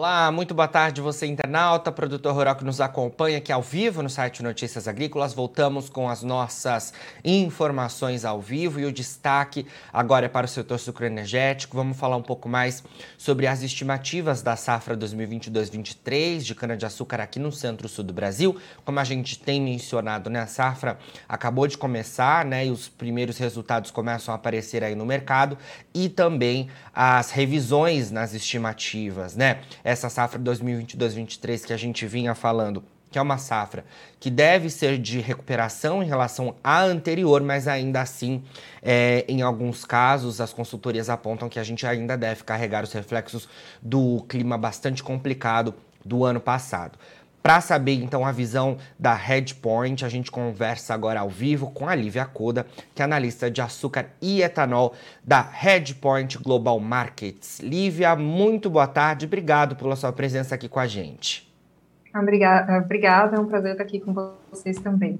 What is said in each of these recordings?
Olá, muito boa tarde você internauta, produtor rural que nos acompanha aqui ao vivo no site Notícias Agrícolas. Voltamos com as nossas informações ao vivo e o destaque agora é para o setor sucroenergético. Vamos falar um pouco mais sobre as estimativas da safra 2022-23 de cana-de-açúcar aqui no centro-sul do Brasil. Como a gente tem mencionado, né, a safra acabou de começar, né, e os primeiros resultados começam a aparecer aí no mercado e também as revisões nas estimativas, né? Essa safra 2022-23 que a gente vinha falando, que é uma safra que deve ser de recuperação em relação à anterior, mas ainda assim, é, em alguns casos, as consultorias apontam que a gente ainda deve carregar os reflexos do clima bastante complicado do ano passado. Para saber então a visão da Headpoint, a gente conversa agora ao vivo com a Lívia Coda, que é analista de açúcar e etanol da Headpoint Global Markets. Lívia, muito boa tarde, obrigado pela sua presença aqui com a gente. Obrigada, obrigada é um prazer estar aqui com vocês também.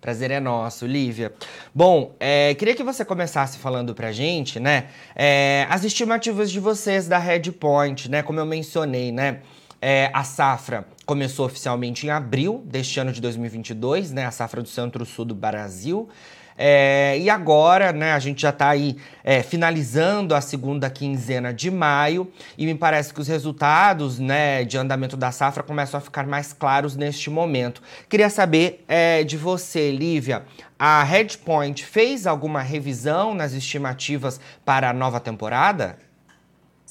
Prazer é nosso, Lívia. Bom, é, queria que você começasse falando pra gente, né, é, as estimativas de vocês da Headpoint, né, como eu mencionei, né, é, a safra começou oficialmente em abril deste ano de 2022, né? A safra do Centro-Sul do Brasil. É, e agora, né, a gente já está aí é, finalizando a segunda quinzena de maio e me parece que os resultados né, de andamento da safra começam a ficar mais claros neste momento. Queria saber é, de você, Lívia, a Redpoint fez alguma revisão nas estimativas para a nova temporada?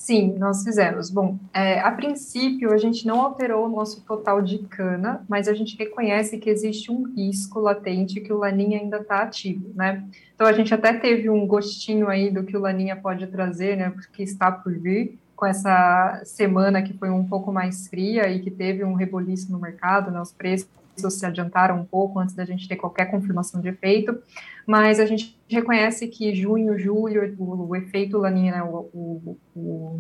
Sim, nós fizemos. Bom, é, a princípio a gente não alterou o nosso total de cana, mas a gente reconhece que existe um risco latente que o Laninha ainda está ativo, né? Então a gente até teve um gostinho aí do que o Laninha pode trazer, né? Porque está por vir com essa semana que foi um pouco mais fria e que teve um reboliço no mercado, né? Os preços se adiantaram um pouco antes da gente ter qualquer confirmação de efeito, mas a gente reconhece que junho, julho, o, o efeito laninha, né, o, o,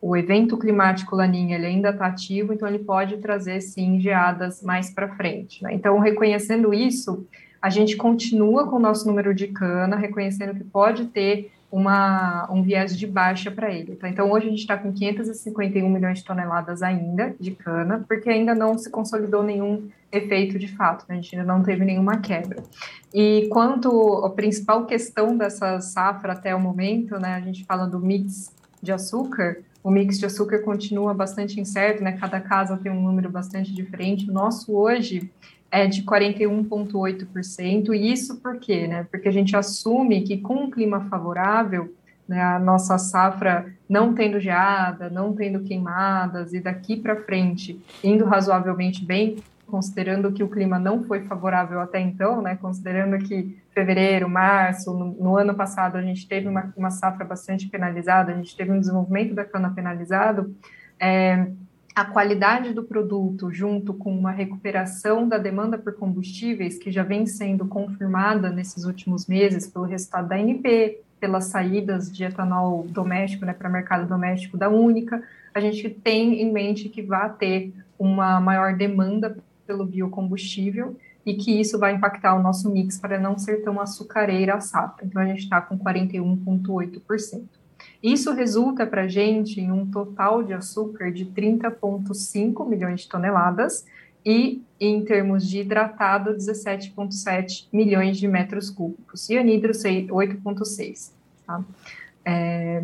o, evento climático laninha, ele ainda está ativo, então ele pode trazer, sim, geadas mais para frente. Né? Então, reconhecendo isso, a gente continua com o nosso número de cana, reconhecendo que pode ter uma, um viés de baixa para ele. Tá? Então, hoje a gente está com 551 milhões de toneladas ainda de cana, porque ainda não se consolidou nenhum efeito de fato, né? a gente ainda não teve nenhuma quebra. E quanto a principal questão dessa safra até o momento, né, a gente fala do mix de açúcar, o mix de açúcar continua bastante incerto, né? Cada casa tem um número bastante diferente. O nosso hoje é de 41,8%. E isso por quê? Né? Porque a gente assume que com um clima favorável, né, a nossa safra não tendo geada, não tendo queimadas, e daqui para frente indo razoavelmente bem, considerando que o clima não foi favorável até então, né, considerando que fevereiro, março, no, no ano passado a gente teve uma, uma, safra bastante penalizada, a gente teve um desenvolvimento da cana penalizado, é, a qualidade do produto, junto com uma recuperação da demanda por combustíveis, que já vem sendo confirmada nesses últimos meses pelo resultado da ANP, pelas saídas de etanol doméstico né, para o mercado doméstico da Única, a gente tem em mente que vai ter uma maior demanda pelo biocombustível e que isso vai impactar o nosso mix para não ser tão açucareira a safra. Então, a gente está com 41,8%. Isso resulta para a gente em um total de açúcar de 30,5 milhões de toneladas e, em termos de hidratado, 17,7 milhões de metros cúbicos, e anidro 8,6. Tá? É,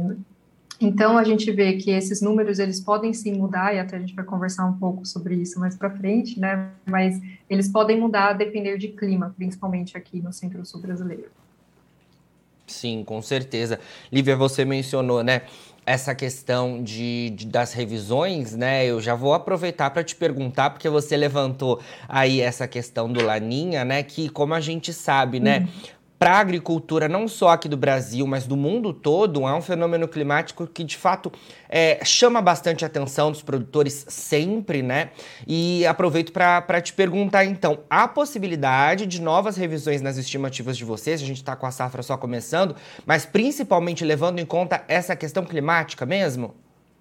então, a gente vê que esses números, eles podem sim mudar, e até a gente vai conversar um pouco sobre isso mais para frente, né? Mas eles podem mudar a depender de clima, principalmente aqui no centro-sul brasileiro. Sim, com certeza. Lívia, você mencionou, né? Essa questão de, de das revisões, né? Eu já vou aproveitar para te perguntar, porque você levantou aí essa questão do Laninha, né? Que, como a gente sabe, né? Uhum para a agricultura, não só aqui do Brasil, mas do mundo todo, é um fenômeno climático que de fato é, chama bastante a atenção dos produtores sempre, né? E aproveito para te perguntar então: há possibilidade de novas revisões nas estimativas de vocês? A gente está com a safra só começando, mas principalmente levando em conta essa questão climática mesmo?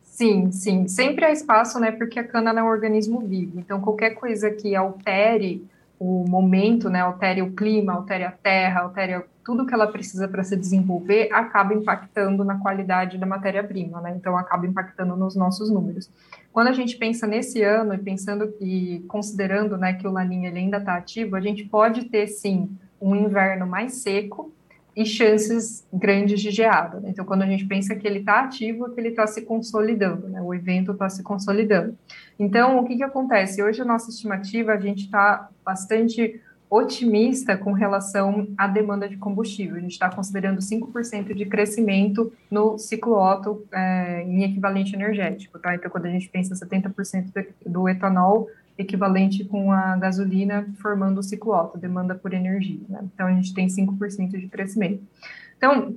Sim, sim. Sempre há espaço, né? Porque a cana é um organismo vivo. Então, qualquer coisa que altere o momento, né, altere o clima, altere a terra, altere tudo que ela precisa para se desenvolver, acaba impactando na qualidade da matéria-prima, né? Então acaba impactando nos nossos números. Quando a gente pensa nesse ano e pensando e considerando, né, que o laninha ainda está ativo, a gente pode ter sim um inverno mais seco e chances grandes de geada. Né? Então, quando a gente pensa que ele está ativo, é que ele está se consolidando, né? o evento está se consolidando. Então, o que, que acontece? Hoje, a nossa estimativa, a gente está bastante otimista com relação à demanda de combustível. A gente está considerando 5% de crescimento no ciclo Otto é, em equivalente energético. Tá? Então, quando a gente pensa 70% do etanol, equivalente com a gasolina formando o ciclo alto, demanda por energia. Né? Então, a gente tem 5% de crescimento. Então,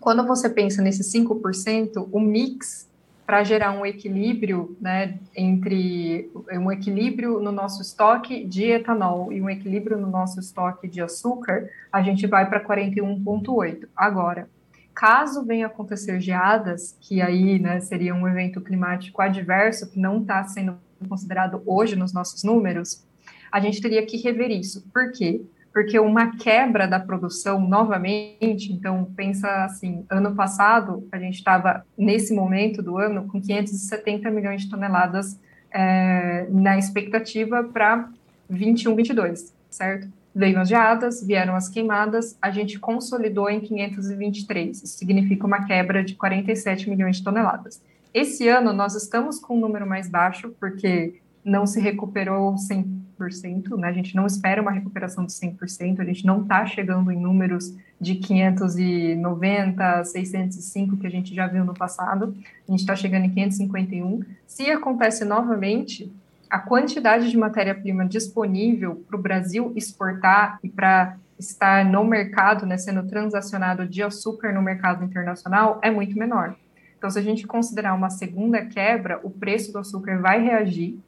quando você pensa nesse 5%, o mix para gerar um equilíbrio né, entre um equilíbrio no nosso estoque de etanol e um equilíbrio no nosso estoque de açúcar, a gente vai para 41,8. Agora, caso venha acontecer geadas, que aí né, seria um evento climático adverso, que não está sendo considerado hoje nos nossos números, a gente teria que rever isso. Por quê? Porque uma quebra da produção novamente, então pensa assim, ano passado a gente estava nesse momento do ano com 570 milhões de toneladas é, na expectativa para 21, 22, certo? Veio as geadas, vieram as queimadas, a gente consolidou em 523, isso significa uma quebra de 47 milhões de toneladas. Esse ano nós estamos com um número mais baixo, porque não se recuperou 100%, né? a gente não espera uma recuperação de 100%, a gente não está chegando em números de 590, 605 que a gente já viu no passado, a gente está chegando em 551. Se acontece novamente, a quantidade de matéria-prima disponível para o Brasil exportar e para estar no mercado, né, sendo transacionado de açúcar no mercado internacional, é muito menor. Então, se a gente considerar uma segunda quebra, o preço do açúcar vai reagir,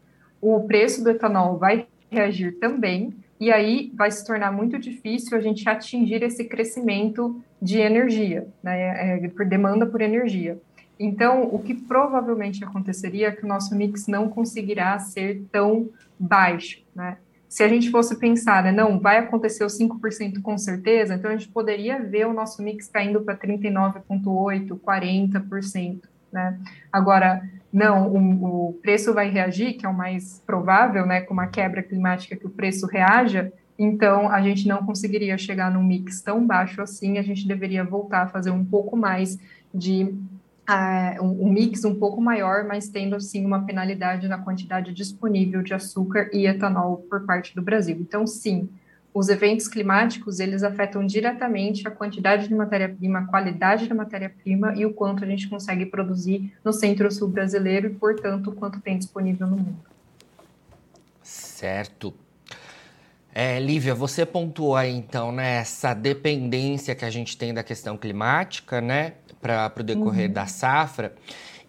o preço do etanol vai reagir também, e aí vai se tornar muito difícil a gente atingir esse crescimento de energia, né, é, por demanda por energia. Então, o que provavelmente aconteceria é que o nosso mix não conseguirá ser tão baixo, né? Se a gente fosse pensar, né, não, vai acontecer os 5% com certeza, então a gente poderia ver o nosso mix caindo para 39,8%, 40%, né? Agora, não, o, o, preço vai reagir, que é o mais provável, né, com uma quebra climática que o preço reaja, então a gente não conseguiria chegar num mix tão baixo assim, a gente deveria voltar a fazer um pouco mais de uh, um, mix um pouco maior, mas tendo assim uma penalidade na quantidade disponível de açúcar e etanol por parte do Brasil. Então, sim, os eventos climáticos eles afetam diretamente a quantidade de matéria-prima, a qualidade da matéria-prima e o quanto a gente consegue produzir no centro-sul brasileiro e, portanto, o quanto tem disponível no mundo. Certo. É, Lívia, você pontuou aí então né, essa dependência que a gente tem da questão climática, né? para o decorrer uhum. da safra.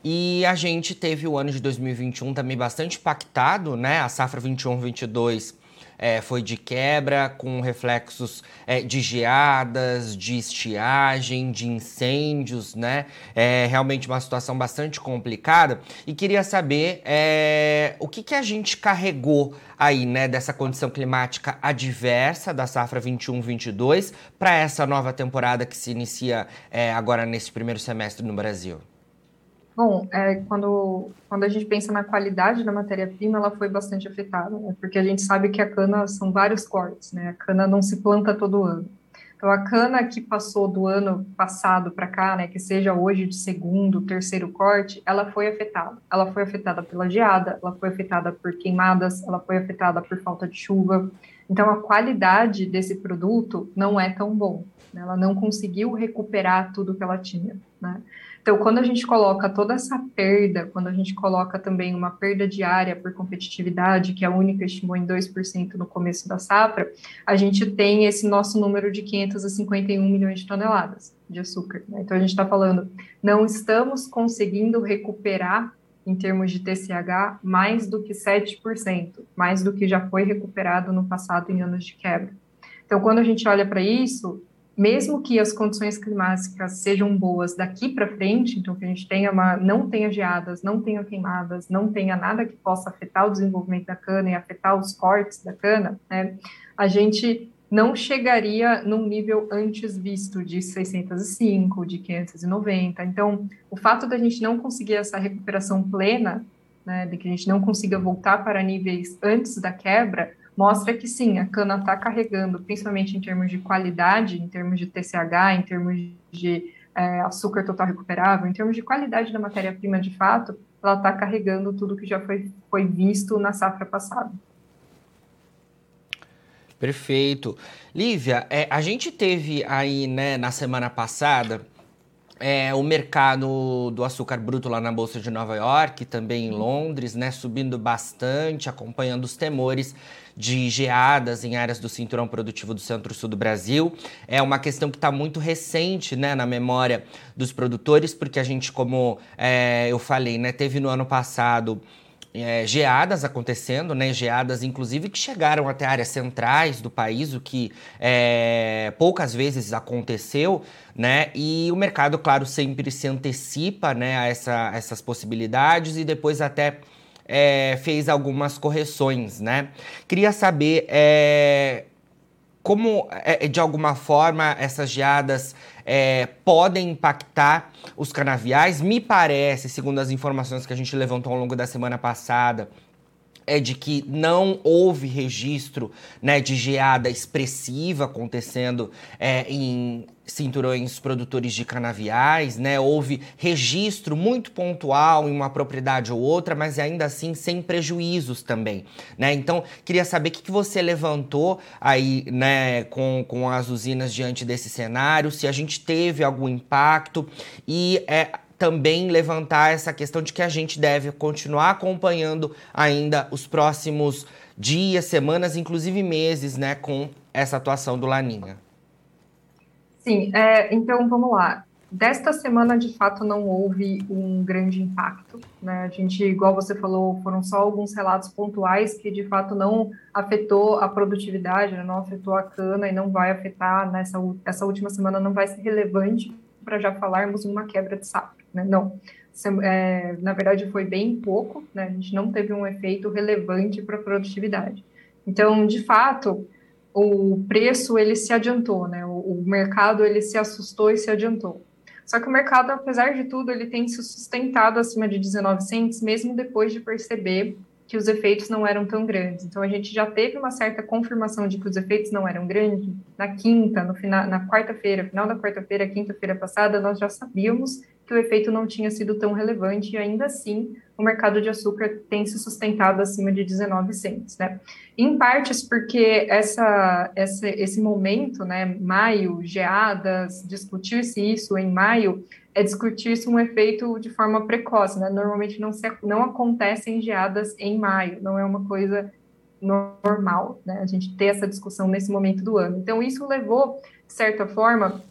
E a gente teve o ano de 2021 também bastante impactado, né? A safra 21-22 é, foi de quebra, com reflexos é, de geadas, de estiagem, de incêndios, né? É realmente uma situação bastante complicada. E queria saber é, o que, que a gente carregou aí, né, dessa condição climática adversa da safra 21-22 para essa nova temporada que se inicia é, agora nesse primeiro semestre no Brasil. Bom, é, quando, quando a gente pensa na qualidade da matéria-prima, ela foi bastante afetada, né? porque a gente sabe que a cana são vários cortes, né? A cana não se planta todo ano. Então, a cana que passou do ano passado para cá, né, que seja hoje de segundo, terceiro corte, ela foi afetada. Ela foi afetada pela geada, ela foi afetada por queimadas, ela foi afetada por falta de chuva. Então, a qualidade desse produto não é tão bom. Né? Ela não conseguiu recuperar tudo que ela tinha, né? Então, quando a gente coloca toda essa perda, quando a gente coloca também uma perda diária por competitividade, que a única estimou em 2% no começo da safra, a gente tem esse nosso número de 551 milhões de toneladas de açúcar. Né? Então, a gente está falando, não estamos conseguindo recuperar em termos de TCH, mais do que 7%, mais do que já foi recuperado no passado em anos de quebra. Então, quando a gente olha para isso, mesmo que as condições climáticas sejam boas daqui para frente, então que a gente tenha uma, não tenha geadas, não tenha queimadas, não tenha nada que possa afetar o desenvolvimento da cana e afetar os cortes da cana, né, a gente não chegaria num nível antes visto de 605, de 590. Então, o fato da gente não conseguir essa recuperação plena, né, de que a gente não consiga voltar para níveis antes da quebra, mostra que sim, a cana está carregando, principalmente em termos de qualidade, em termos de TCH, em termos de é, açúcar total recuperável, em termos de qualidade da matéria-prima de fato, ela está carregando tudo que já foi, foi visto na safra passada. Perfeito. Lívia, é, a gente teve aí, né, na semana passada, é, o mercado do açúcar bruto lá na Bolsa de Nova York, também em Londres, né, subindo bastante, acompanhando os temores de geadas em áreas do cinturão produtivo do centro-sul do Brasil. É uma questão que está muito recente né, na memória dos produtores, porque a gente, como é, eu falei, né, teve no ano passado é, geadas acontecendo, né? Geadas, inclusive, que chegaram até áreas centrais do país, o que é, poucas vezes aconteceu, né? E o mercado, claro, sempre se antecipa né, a essa, essas possibilidades e depois até é, fez algumas correções, né? Queria saber é, como, é, de alguma forma, essas geadas é, podem impactar os canaviais. Me parece, segundo as informações que a gente levantou ao longo da semana passada, é de que não houve registro né, de geada expressiva acontecendo é, em cinturões produtores de canaviais, né? Houve registro muito pontual em uma propriedade ou outra, mas ainda assim sem prejuízos também, né? Então, queria saber o que, que você levantou aí, né, com, com as usinas diante desse cenário, se a gente teve algum impacto e é, também levantar essa questão de que a gente deve continuar acompanhando ainda os próximos dias, semanas, inclusive meses, né, com essa atuação do Laninha. Sim, é, então vamos lá. Desta semana, de fato, não houve um grande impacto. Né? A gente, igual você falou, foram só alguns relatos pontuais que, de fato, não afetou a produtividade, né? não afetou a cana e não vai afetar nessa essa última semana, não vai ser relevante para já falarmos uma quebra de safra né? Não. É, na verdade, foi bem pouco, né? A gente não teve um efeito relevante para a produtividade. Então, de fato, o preço ele se adiantou, né? O, o, mercado ele se assustou e se adiantou. Só que o mercado, apesar de tudo, ele tem se sustentado acima de 19 cents, mesmo depois de perceber que os efeitos não eram tão grandes. Então a gente já teve uma certa confirmação de que os efeitos não eram grandes na quinta, no final, na quarta-feira, final da quarta-feira, quinta-feira passada, nós já sabíamos que o efeito não tinha sido tão relevante e ainda assim o mercado de açúcar tem se sustentado acima de 19 centos, né? Em partes porque essa, essa, esse momento, né, maio, geadas, discutir-se isso em maio é discutir-se um efeito de forma precoce, né? Normalmente não, se, não acontecem geadas em maio, não é uma coisa normal, né? A gente ter essa discussão nesse momento do ano. Então isso levou, de certa forma,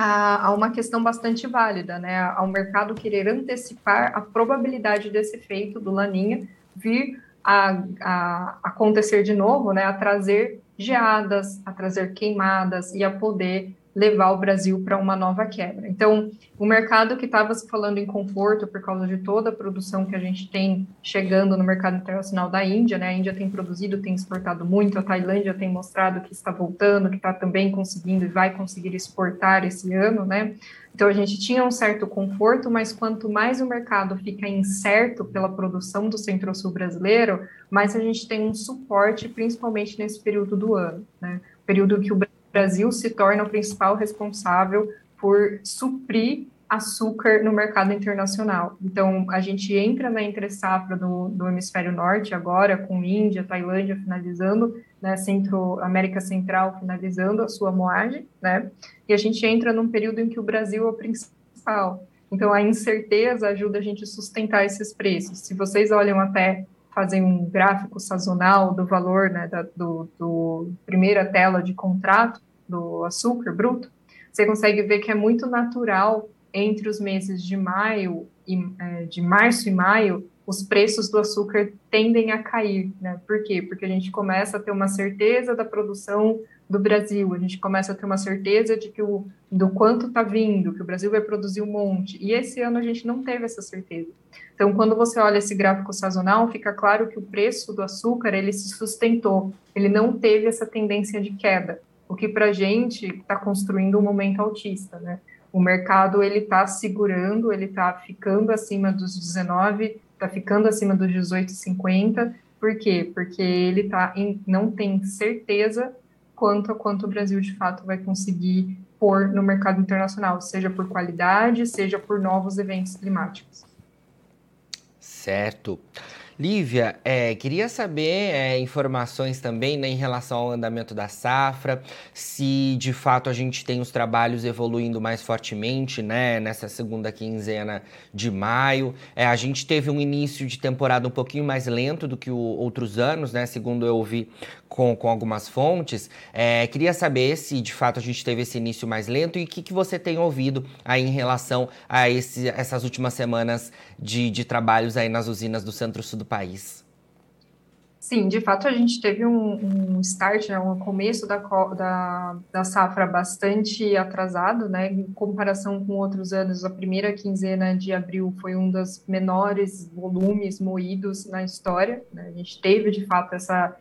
a, a, uma questão bastante válida, né? Ao mercado querer antecipar a probabilidade desse efeito do Laninha vir a, a acontecer de novo, né? A trazer geadas, a trazer queimadas e a poder levar o Brasil para uma nova quebra. Então, o mercado que estava se falando em conforto por causa de toda a produção que a gente tem chegando no mercado internacional da Índia, né? A Índia tem produzido, tem exportado muito, a Tailândia tem mostrado que está voltando, que está também conseguindo e vai conseguir exportar esse ano, né? Então a gente tinha um certo conforto, mas quanto mais o mercado fica incerto pela produção do Centro-Sul brasileiro, mais a gente tem um suporte, principalmente nesse período do ano, né? Período que o Brasil se torna o principal responsável por suprir açúcar no mercado internacional. Então, a gente entra na entre-safra do, do, hemisfério norte agora, com Índia, Tailândia finalizando, né, Centro, América Central finalizando a sua moagem, né, e a gente entra num período em que o Brasil é o principal. Então, a incerteza ajuda a gente a sustentar esses preços. Se vocês olham até fazem um gráfico sazonal do valor né, da do, do, primeira tela de contrato do açúcar bruto, você consegue ver que é muito natural entre os meses de maio e é, de março e maio os preços do açúcar tendem a cair, né? Por quê? Porque a gente começa a ter uma certeza da produção do Brasil, a gente começa a ter uma certeza de que o, do quanto está vindo, que o Brasil vai produzir um monte. E esse ano a gente não teve essa certeza. Então, quando você olha esse gráfico sazonal, fica claro que o preço do açúcar ele se sustentou, ele não teve essa tendência de queda, o que para a gente está construindo um momento altista, né? O mercado ele está segurando, ele está ficando acima dos 19, está ficando acima dos 18,50. Por quê? Porque ele tá em, não tem certeza quanto a quanto o Brasil de fato vai conseguir pôr no mercado internacional, seja por qualidade, seja por novos eventos climáticos. Certo. Lívia, é, queria saber é, informações também né, em relação ao andamento da safra, se de fato a gente tem os trabalhos evoluindo mais fortemente né, nessa segunda quinzena de maio. É, a gente teve um início de temporada um pouquinho mais lento do que o, outros anos, né, segundo eu ouvi com, com algumas fontes. É, queria saber se de fato a gente teve esse início mais lento e o que, que você tem ouvido aí em relação a esse, essas últimas semanas de, de trabalhos aí nas usinas do centro-sul do país. Sim, de fato a gente teve um, um start, né, um começo da, da, da, safra bastante atrasado, né, em comparação com outros anos. A primeira quinzena de abril foi um dos menores volumes moídos na história. Né, a gente teve de fato essa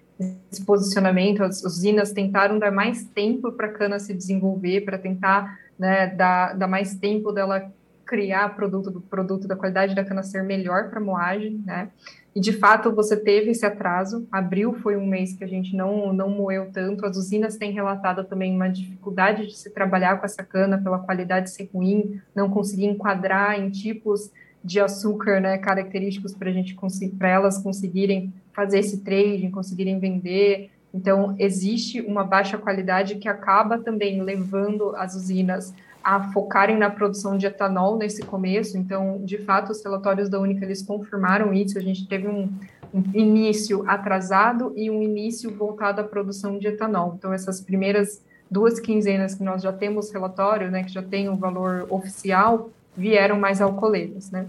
esse posicionamento, as usinas tentaram dar mais tempo para a cana se desenvolver, para tentar né, dar, dar mais tempo dela criar produto produto da qualidade da cana ser melhor para moagem, né? E de fato você teve esse atraso. Abril foi um mês que a gente não não moeu tanto. As usinas têm relatado também uma dificuldade de se trabalhar com essa cana pela qualidade ser ruim, não conseguir enquadrar em tipos de açúcar, né, característicos para a gente para elas conseguirem fazer esse trading, conseguirem vender. Então, existe uma baixa qualidade que acaba também levando as usinas a focarem na produção de etanol nesse começo. Então, de fato, os relatórios da Única eles confirmaram isso. A gente teve um, um início atrasado e um início voltado à produção de etanol. Então, essas primeiras duas quinzenas que nós já temos relatório, né, que já tem o valor oficial, vieram mais alcooleiras, né?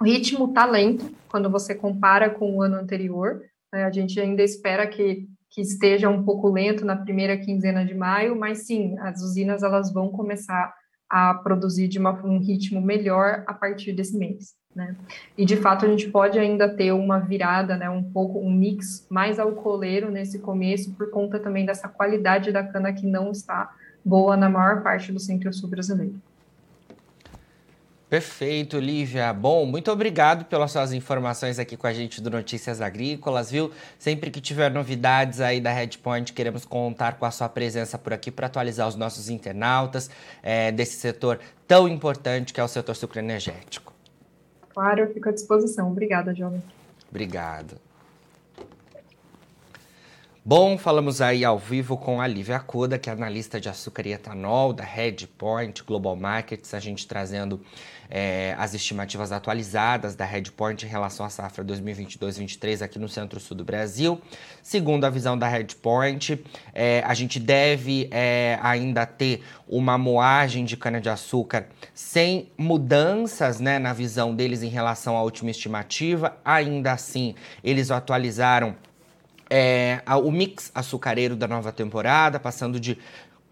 O ritmo está lento quando você compara com o ano anterior. Né? A gente ainda espera que, que esteja um pouco lento na primeira quinzena de maio, mas sim, as usinas elas vão começar a produzir de uma, um ritmo melhor a partir desse mês. Né? E de fato a gente pode ainda ter uma virada, né, um pouco um mix mais alcooleiro nesse começo por conta também dessa qualidade da cana que não está boa na maior parte do centro-sul brasileiro. Perfeito, Lívia. Bom, muito obrigado pelas suas informações aqui com a gente do Notícias Agrícolas, viu? Sempre que tiver novidades aí da Redpoint, queremos contar com a sua presença por aqui para atualizar os nossos internautas é, desse setor tão importante que é o setor sucroenergético. Claro, eu fico à disposição. Obrigada, Jovem. Obrigado. Bom, falamos aí ao vivo com a Lívia Coda, que é analista de açúcar e etanol da Redpoint Global Markets, a gente trazendo é, as estimativas atualizadas da Redpoint em relação à safra 2022-23 aqui no centro-sul do Brasil. Segundo a visão da Redpoint, é, a gente deve é, ainda ter uma moagem de cana-de-açúcar sem mudanças né, na visão deles em relação à última estimativa. Ainda assim, eles atualizaram é, o mix açucareiro da nova temporada, passando de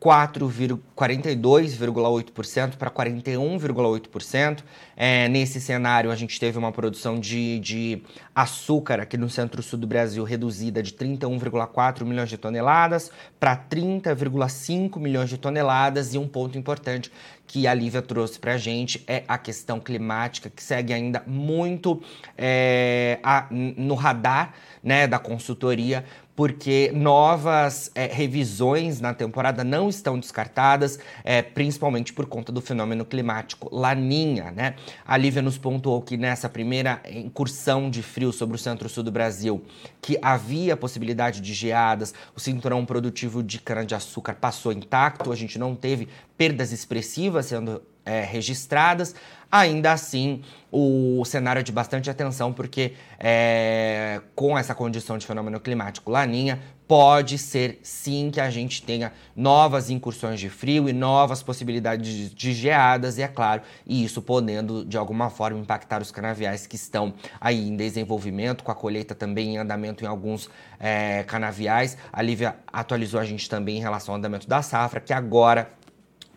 42,8% para 41,8%. É, nesse cenário, a gente teve uma produção de, de açúcar aqui no centro-sul do Brasil reduzida de 31,4 milhões de toneladas para 30,5 milhões de toneladas. E um ponto importante que a Lívia trouxe para a gente é a questão climática, que segue ainda muito é, a, no radar né, da consultoria, porque novas é, revisões na temporada não estão descartadas, é, principalmente por conta do fenômeno climático Laninha, né? A Lívia nos pontuou que nessa primeira incursão de frio sobre o centro-sul do Brasil, que havia possibilidade de geadas, o cinturão produtivo de cana-de-açúcar passou intacto, a gente não teve perdas expressivas sendo é, registradas. Ainda assim, o cenário é de bastante atenção, porque é, com essa condição de fenômeno climático laninha, pode ser sim que a gente tenha novas incursões de frio e novas possibilidades de geadas, e é claro, e isso podendo de alguma forma impactar os canaviais que estão aí em desenvolvimento, com a colheita também em andamento em alguns é, canaviais. A Lívia atualizou a gente também em relação ao andamento da safra, que agora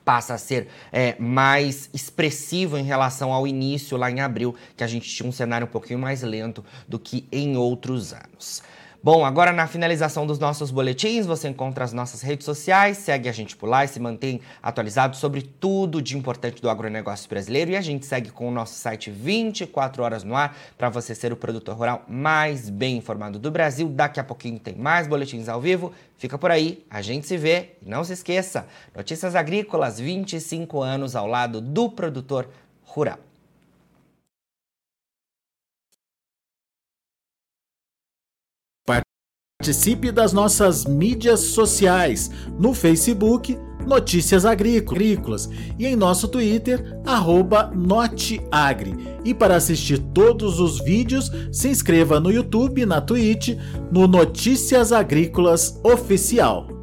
passa a ser é, mais expressivo em relação ao início lá em abril, que a gente tinha um cenário um pouquinho mais lento do que em outros anos. Bom, agora na finalização dos nossos boletins, você encontra as nossas redes sociais, segue a gente por lá e se mantém atualizado sobre tudo de importante do agronegócio brasileiro. E a gente segue com o nosso site 24 horas no ar para você ser o produtor rural mais bem informado do Brasil. Daqui a pouquinho tem mais boletins ao vivo. Fica por aí, a gente se vê. E não se esqueça, Notícias Agrícolas, 25 anos ao lado do produtor rural. Participe das nossas mídias sociais no Facebook Notícias Agrícolas e em nosso Twitter @noteagri. E para assistir todos os vídeos, se inscreva no YouTube, na Twitch, no Notícias Agrícolas Oficial.